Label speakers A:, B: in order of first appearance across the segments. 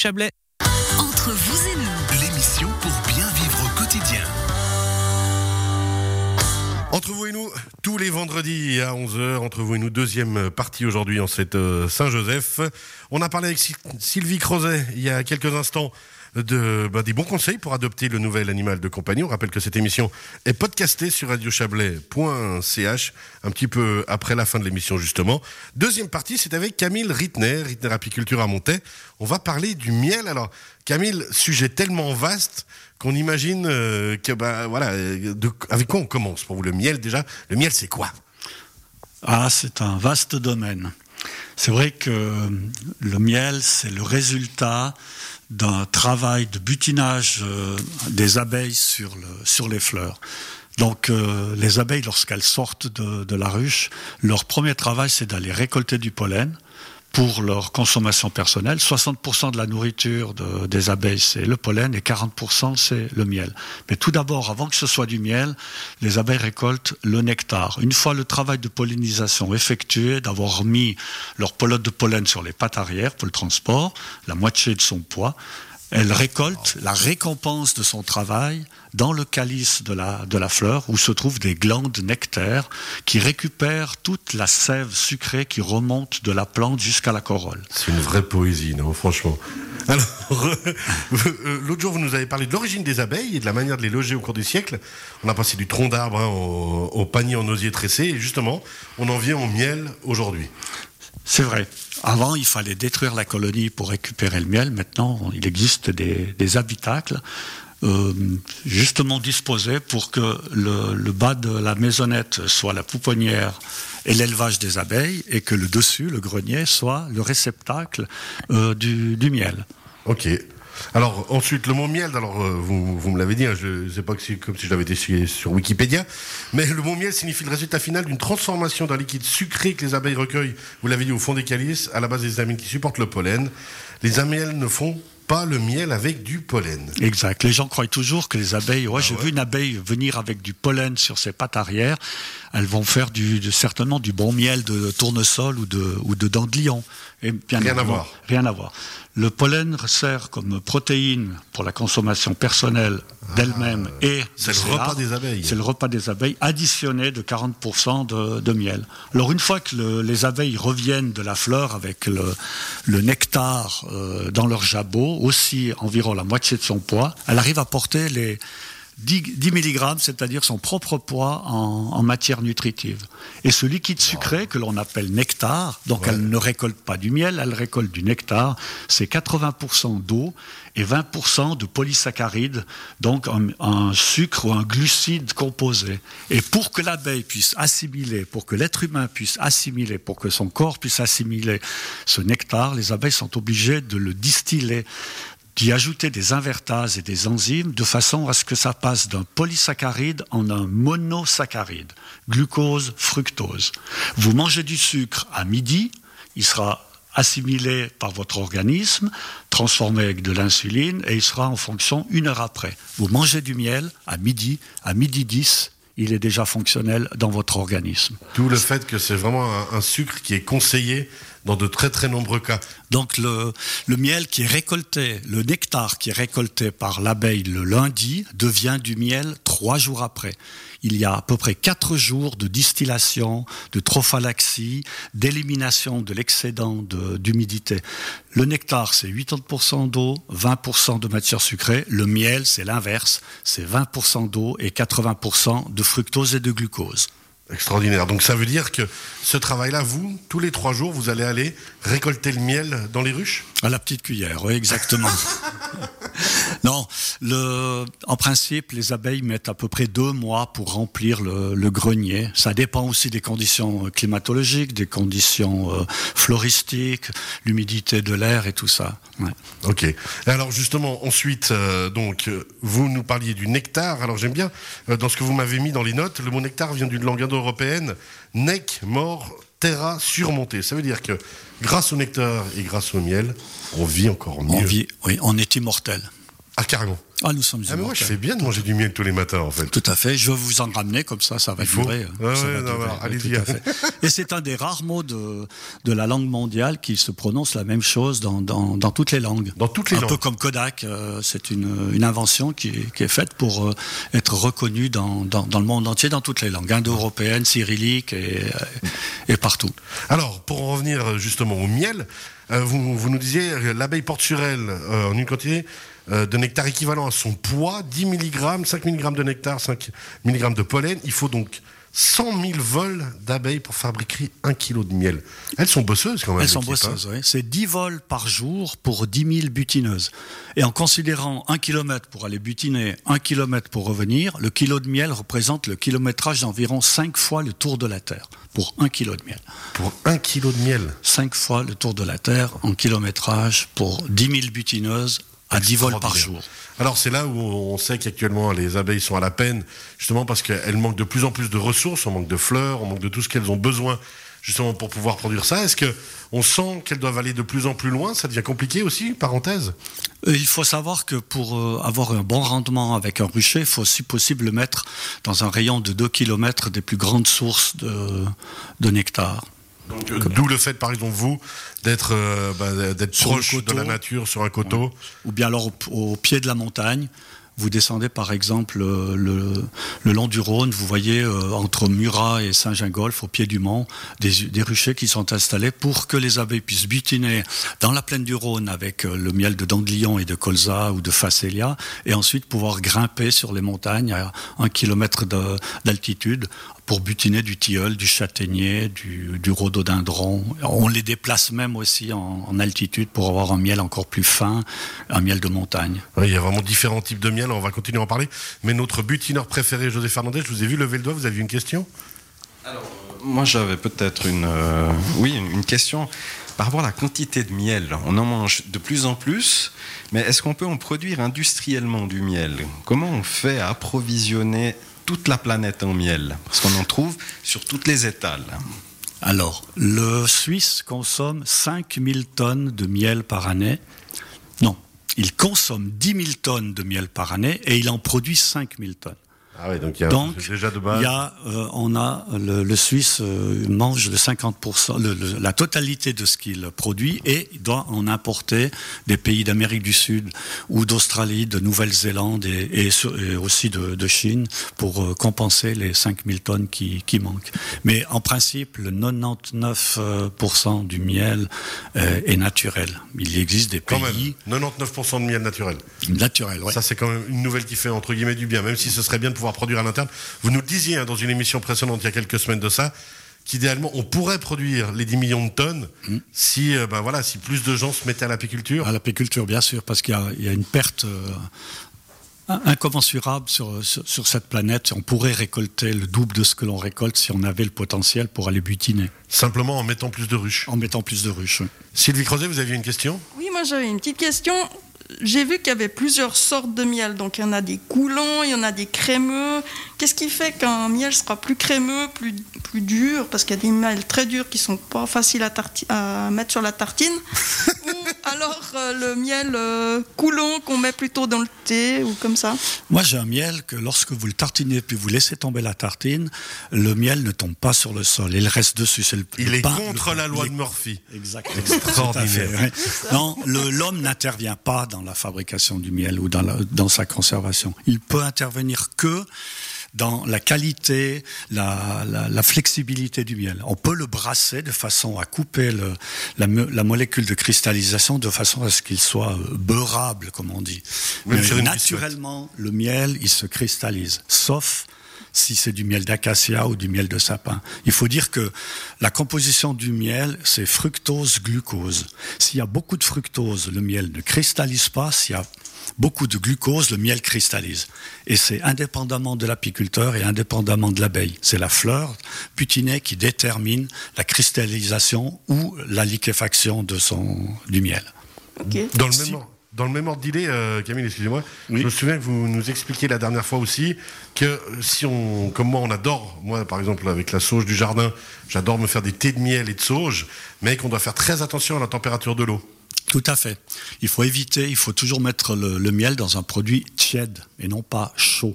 A: Chablais.
B: Entre vous et nous,
C: L'émission pour bien vivre au quotidien.
D: Entre vous et nous, tous les vendredis à 11h, entre vous et nous, deuxième partie aujourd'hui en cette euh, Saint-Joseph. On a parlé avec Sy- Sylvie Crozet il y a quelques instants de, bah, des bons conseils pour adopter le nouvel animal de compagnie. On rappelle que cette émission est podcastée sur radiochablais.ch un petit peu après la fin de l'émission justement. Deuxième partie, c'est avec Camille Rittner, Rittner Apiculture à Montaix. On va parler du miel. Alors, Camille, sujet tellement vaste qu'on imagine euh, que bah voilà, avec quoi on commence pour vous le miel déjà? Le miel, c'est quoi?
E: Ah, c'est un vaste domaine. C'est vrai que le miel, c'est le résultat d'un travail de butinage euh, des abeilles sur, sur les fleurs. Donc euh, les abeilles, lorsqu'elles sortent de la ruche, leur premier travail, c'est d'aller récolter du pollen pour leur consommation personnelle. 60% de la nourriture de- des abeilles, c'est le pollen et 40% c'est le miel. Mais tout d'abord, avant que ce soit du miel, les abeilles récoltent le nectar. Une fois le travail de pollinisation effectué, d'avoir mis leur pelote de pollen sur les pattes arrière pour le transport, la moitié de son poids, elle récolte la récompense de son travail dans le calice de la, de la fleur où se trouvent des glandes nectaires qui récupèrent toute la sève sucrée qui remonte de la plante jusqu'à la corolle.
D: C'est une vraie poésie, non Franchement. Euh, l'autre jour, vous nous avez parlé de l'origine des abeilles et de la manière de les loger au cours du siècle. On a passé du tronc d'arbre hein, au, au panier en osier tressé, et justement, on en vient au miel aujourd'hui.
E: C'est vrai. Avant, il fallait détruire la colonie pour récupérer le miel. Maintenant, il existe des, habitacles euh, justement disposés pour que le, bas de la maisonnette soit la pouponnière et l'élevage des abeilles, et que le dessus, le grenier, soit le réceptacle euh, du, du miel.
D: Ok. Alors ensuite le mot miel. Alors euh, vous, me l'avez dit, hein, je sais pas que comme si je l'avais été sur, sur Wikipédia, mais le mot miel signifie le résultat final d'une transformation d'un liquide sucré que les abeilles recueillent. Vous l'avez dit au fond des calices, à la base des amines qui supportent le pollen. Les abeilles ne font pas le miel avec du pollen.
E: Exact. Les gens croient toujours que les abeilles, ouais, j'ai vu une abeille venir avec du pollen sur ses pattes arrière, elles vont faire du, de- certainement du bon miel de tournesol ou de, ou de dents de lion. Et bien
D: Rien à voir.
E: Rien à voir. Le pollen sert comme protéine pour la consommation personnelle d'elle-même et
D: Ah, c'est le repas des abeilles.
E: C'est le repas des abeilles additionné de 40% de, de miel. Alors une fois que le- les abeilles reviennent de la fleur avec le, le nectar euh, dans leur jabot, aussi environ la moitié de son poids, elle arrive à porter les 10, 10 mg, c'est-à-dire son propre poids en, en matière nutritive. Et ce liquide sucré que l'on appelle nectar, donc elle ne récolte pas du miel, elle récolte du nectar, c'est 80% d'eau et 20% de polysaccharides, donc un, un sucre ou un glucide composé. Et pour que l'abeille puisse assimiler, pour que l'être humain puisse assimiler, pour que son corps puisse assimiler ce nectar, les abeilles sont obligées de le distiller d'y ajouter des invertases et des enzymes de façon à ce que ça passe d'un polysaccharide en un monosaccharide, glucose, fructose. Vous mangez du sucre à midi, il sera assimilé par votre organisme, transformé avec de l'insuline, et il sera en fonction une heure après. Vous mangez du miel à midi, à midi 10, il est déjà fonctionnel dans votre organisme.
D: D'où le fait que c'est vraiment un sucre qui est conseillé dans de très très nombreux cas.
E: Donc le, miel qui est récolté, le nectar qui est récolté par l'abeille le lundi devient du miel trois jours après. Il y a à peu près quatre jours de distillation, de trophalaxie, d'élimination de l'excédent de- d'humidité. Le nectar, c'est 80% d'eau, 20% de matière sucrée. Le miel, c'est l'inverse, c'est 20% d'eau et 80% de fructose et de glucose.
D: Extraordinaire. Donc ça veut dire que ce travail-là, vous, tous les trois jours, vous allez aller récolter le miel dans les ruches?
E: À la petite cuillère, oui, exactement. non, le, en principe, les abeilles mettent à peu près deux mois pour remplir le, grenier. Ça dépend aussi des conditions euh, climatologiques, des conditions euh, floristiques, l'humidité de l'air et tout ça. Ouais.
D: Ok. Alors justement, ensuite, euh, donc, vous nous parliez du nectar. Alors j'aime bien, dans ce que vous m'avez mis dans les notes, le mot nectar vient d'une langue indo-européenne, nec, mort, terra, surmonté. Ça veut dire que grâce au nectar et grâce au miel, on vit encore mieux.
E: On vit, oui, on est immortel.
D: Ah carrément.
E: Ah, nous sommes
D: ah, mais moi, je fais bien de manger du miel tous les matins, en fait.
E: Tout à fait. Je vais vous en ramener comme ça, ça va durer.
D: allez-y.
E: Et c'est un des rares mots de, de la langue mondiale qui se prononce la même chose dans, dans, dans toutes les langues.
D: Dans toutes les
E: un
D: langues.
E: Un peu comme Kodak. Euh, c'est une, une invention qui, qui, est faite pour euh, être reconnue dans, dans, dans, le monde entier, dans toutes les langues, indo-européennes, cyrilliques et, et partout.
D: Alors, pour en revenir justement au miel, euh, vous, vous, nous disiez l'abeille porte sur elle en une quantité euh, de nectar équivalent à son poids, 10 mg, 5 mg de nectar, 5 mg de pollen. Il faut donc 100 000 vols d'abeilles pour fabriquer 1 kg de miel. Elles sont bosseuses quand même.
E: Elles sont bosseuses, oui. C'est 10 vols par jour pour 10 000 butineuses. Et en considérant 1 km pour aller butiner, 1 km pour revenir, le kilo de miel représente le kilométrage d'environ 5 fois le tour de la Terre pour 1 kg de miel.
D: Pour 1 kg de miel
E: 5 fois le tour de la Terre en kilométrage pour 10 000 butineuses à 10 vols par jour.
D: Alors c'est là où on sait qu'actuellement les abeilles sont à la peine, justement parce qu'elles manquent de plus en plus de ressources, on manque de fleurs, on manque de tout ce qu'elles ont besoin justement pour pouvoir produire ça. Est-ce que on sent qu'elles doivent aller de plus en plus loin? Ça devient compliqué aussi, parenthèse?
E: Euh, Il faut savoir que pour euh, avoir un bon rendement avec un rucher, il faut si possible le mettre dans un rayon de 2 km des plus grandes sources de, de nectar.
D: Euh, d'où le fait, par exemple, vous, d'être euh, bah, d'être proche de la nature sur un coteau.
E: Ou bien alors au, pied de la montagne. Vous descendez par exemple euh, le, long du Rhône, vous voyez entre Murat et Saint-Gingolf, au pied du mont, des, des, ruchers qui sont installés pour que les abeilles puissent butiner dans la plaine du Rhône avec le miel de Dandelion et de Colza ou de Phacelia, et ensuite pouvoir grimper sur les montagnes à un kilomètre d'altitude pour butiner du tilleul, du châtaignier, du, du, rhododendron. On les déplace même aussi en, en, altitude pour avoir un miel encore plus fin, un miel de montagne.
D: Oui, il y a vraiment différents types de miel, on va continuer à en parler. Mais notre butineur préféré, José Fernandez, je vous ai vu lever le doigt, vous avez une question?
A: Alors, moi j'avais peut-être une, euh, oui, une, une question par rapport à la quantité de miel, on en mange de plus en plus, mais est-ce qu'on peut en produire industriellement du miel? Comment on fait à approvisionner toute la planète en miel Parce qu'on en trouve sur toutes les étals.
E: Alors, le Suisse consomme 5000 tonnes de miel par année. Non, il consomme 10 000 tonnes de miel par année et il en produit 5000 tonnes.
D: Ah donc il y a
E: donc,
D: déjà de base.
E: Il y a, euh, on a le, le Suisse euh, mange de 50%, le, la totalité de ce qu'il produit et doit en importer des pays d'Amérique du Sud ou d'Australie, de Nouvelle-Zélande et, et, et, aussi de, de Chine pour euh, compenser les 5000 tonnes qui, qui, manquent. Mais en principe, le 99% du miel est naturel. Il existe des pays.
D: Quand même, 99% de miel naturel.
E: Naturel, oui.
D: Ça, c'est quand même une nouvelle qui fait entre guillemets du bien, même si ce serait bien de pouvoir produire à l'interne. Vous nous le disiez hein, dans une émission précédente il y a quelques semaines de ça, qu'idéalement on pourrait produire les 10 millions de tonnes mmh. si, euh, ben voilà, si plus de gens se mettaient à l'apiculture.
E: À l'apiculture, bien sûr, parce qu'il y, y, a une perte. Euh, incommensurable sur, sur, sur, cette planète. On pourrait récolter le double de ce que l'on récolte si on avait le potentiel pour aller butiner.
D: Simplement en mettant plus de ruches.
E: En mettant plus de ruches. Oui.
D: Sylvie Crozet, vous aviez une question?
F: Oui, moi j'avais une petite question j'ai vu qu'il y avait plusieurs sortes de miel. Donc il y en a des coulants, il y en a des crémeux. Qu'est-ce qui fait qu'un miel sera plus crémeux, plus, plus dur? Parce qu'il y a des miels très durs qui sont pas faciles à, mettre sur la tartine. euh, le miel euh, coulant qu'on met plutôt dans le thé ou comme ça
E: Moi j'ai un miel que lorsque vous le tartinez puis vous laissez tomber la tartine, le miel ne tombe pas sur le sol. Il reste dessus.
D: Le,
E: il
D: le
E: est
D: pain, contre la loi de Murphy.
E: Exactement.
D: Extraordinaire.
E: Ouais. Non, l'homme n'intervient pas dans la fabrication du miel ou dans, la, dans sa conservation. Il peut intervenir que dans la qualité, la, la, la, flexibilité du miel. On peut le brasser de façon à couper le, la, la, molécule de cristallisation de façon à ce qu'il soit beurrable, comme on dit. Mais naturellement, le miel, il se cristallise, sauf si c'est du miel d'acacia ou du miel de sapin. Il faut dire que la composition du miel, c'est fructose-glucose. S'il y a beaucoup de fructose, le miel ne cristallise pas. S'il y a beaucoup de glucose, le miel cristallise. Et c'est indépendamment de l'apiculteur et indépendamment de l'abeille. C'est la fleur putinée qui détermine la cristallisation ou la liquéfaction de son, du miel.
F: Okay.
D: Dans le même ordre. Dans le même ordre d'idée, euh, Camille, excusez-moi, oui. je me souviens que vous nous expliquiez la dernière fois aussi que si on, comme moi, on adore, moi par exemple avec la sauge du jardin, j'adore me faire des thés de miel et de sauge, mais qu'on doit faire très attention à la température de l'eau.
E: Tout à fait. Il faut éviter, il faut toujours mettre le, le miel dans un produit tiède et non pas chaud.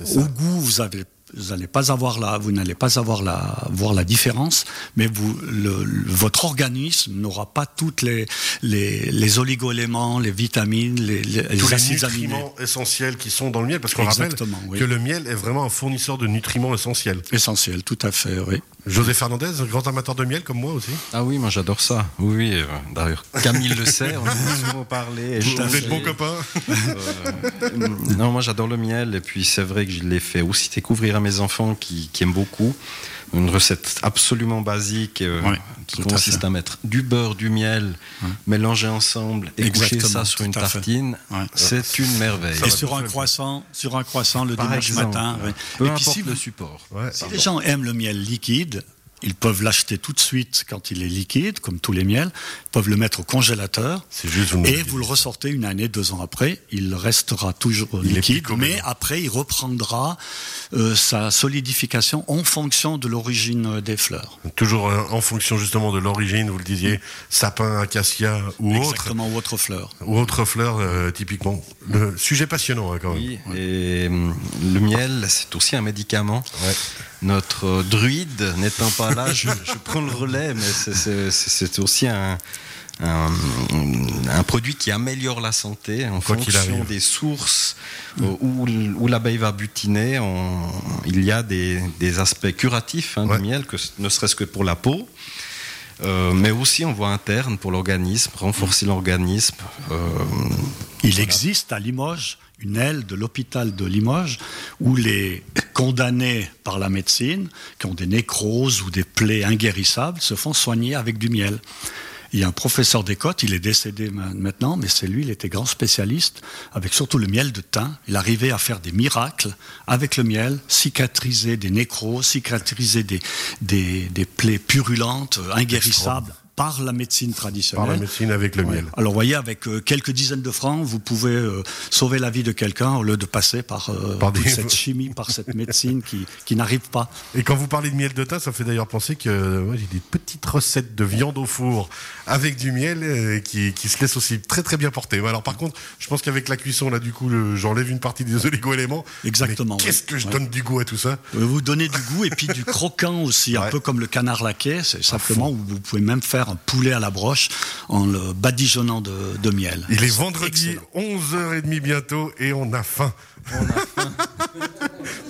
E: Au goût, vous avez vous n'allez pas avoir la, vous n'allez pas avoir la, voir la différence, mais vous, le, le, votre organisme n'aura pas toutes les, les, les oligo-éléments, les vitamines, les, les,
D: Tous les
E: acides aminés.
D: nutriments essentiels qui sont dans le miel, parce qu'on rappelle
E: oui.
D: que le miel est vraiment un fournisseur de nutriments essentiels.
E: Essentiel, tout à fait, oui.
D: José Fernandez, grand amateur de miel comme moi aussi.
A: Ah oui, moi j'adore ça. Oui, oui. euh, D'ailleurs, Camille le sait, on a souvent parlé.
D: Vous, vous êtes bons copains.
A: Euh, non, moi j'adore le miel et puis c'est vrai que je l'ai fait aussi découvrir à mes enfants qui, qui aiment beaucoup. Une recette absolument basique euh,
E: Ouais,
A: qui
E: à
A: consiste à, mettre du beurre, du miel, mélanger ensemble et coucher ça sur une tartine.
E: Ouais.
A: C'est une merveille.
E: Et sur un croissant, sur un croissant le
A: Par
E: dimanche
A: exemple,
E: matin.
A: peu
E: Et puis
A: importe
E: si
A: le support.
D: Ouais.
E: Si les gens aiment le miel liquide, ils peuvent l'acheter tout de suite quand il est liquide, comme tous les miels, ils peuvent le mettre au congélateur.
D: C'est juste vous
E: Et vous le ressortez une année, deux ans après, il restera toujours
D: Il
E: liquide, mais après il reprendra euh, sa solidification en fonction de l'origine euh, des fleurs.
D: Toujours euh, en fonction justement de l'origine, vous le disiez, sapin, acacia ou autre,
E: Exactement, ou autre fleur.
D: ou autre fleur euh, typiquement. Le sujet passionnant hein, quand même.
A: Oui, et le miel, c'est aussi un médicament.
D: Ouais.
A: Notre euh, druide n'étant pas là, je, je prends le relais, mais c'est- aussi un, un, un produit qui améliore la santé en
D: Quoi
A: fonction des sources euh, où, où l'abeille va butiner. on- il y a des, des aspects curatifs hein,
D: Ouais.
A: du miel, que, ne serait-ce que pour la peau. Euh, mais aussi en voie interne pour l'organisme, renforcer l'organisme. euh,
E: Il existe à Limoges une aile de l'hôpital de Limoges où les condamnés par la médecine, qui ont des nécroses ou des plaies inguérissables, se font soigner avec du miel. Il y a un professeur d'écoute, il est décédé ma- maintenant, mais c'est lui, il était grand spécialiste, avec surtout le miel de thym. Il arrivait à faire des miracles avec le miel, cicatriser des nécroses, cicatriser des, des, des plaies purulentes, inguérissables, par la médecine traditionnelle.
D: Par la médecine avec le
E: Ouais.
D: miel.
E: Alors, vous voyez, avec euh, quelques dizaines de francs, vous pouvez euh, sauver la vie de quelqu'un au lieu de passer par, euh,
D: Par
E: toute
D: des-
E: cette chimie, par cette médecine qui, qui n'arrive pas.
D: Et quand vous parlez de miel de thym, ça fait d'ailleurs penser que moi, j'ai des petites recettes de viande au four avec du miel qui, qui se laissent aussi très très bien porter. Alors par contre, je pense qu'avec la cuisson, là du coup, j'enlève une partie des oligo-éléments.
E: Exactement,
D: Qu'est-ce
E: ouais.
D: que je
E: Ouais.
D: donne du goût à tout ça?
E: Vous donnez du goût et puis du croquant aussi,
D: Ouais.
E: un peu comme le canard laqué. C'est simplement où vous pouvez même faire un poulet à la broche en le badigeonnant de, de miel.
D: Il est vendredi,
E: excellent.
D: 11h30 bientôt, et on a faim.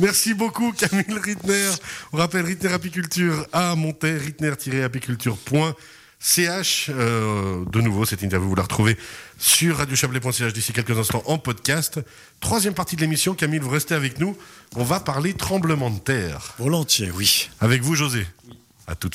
D: Merci beaucoup Camille Rittner. On rappelle Rittner Apiculture à Montaix, rittner-apiculture.ch. Euh, de nouveau, cette interview, vous la retrouvez sur radiochablais.ch d'ici quelques instants en podcast. Troisième partie de l'émission, Camille, vous restez avec nous. On va parler tremblement de terre.
E: Volontiers, oui.
D: Avec vous, José. À tout de suite.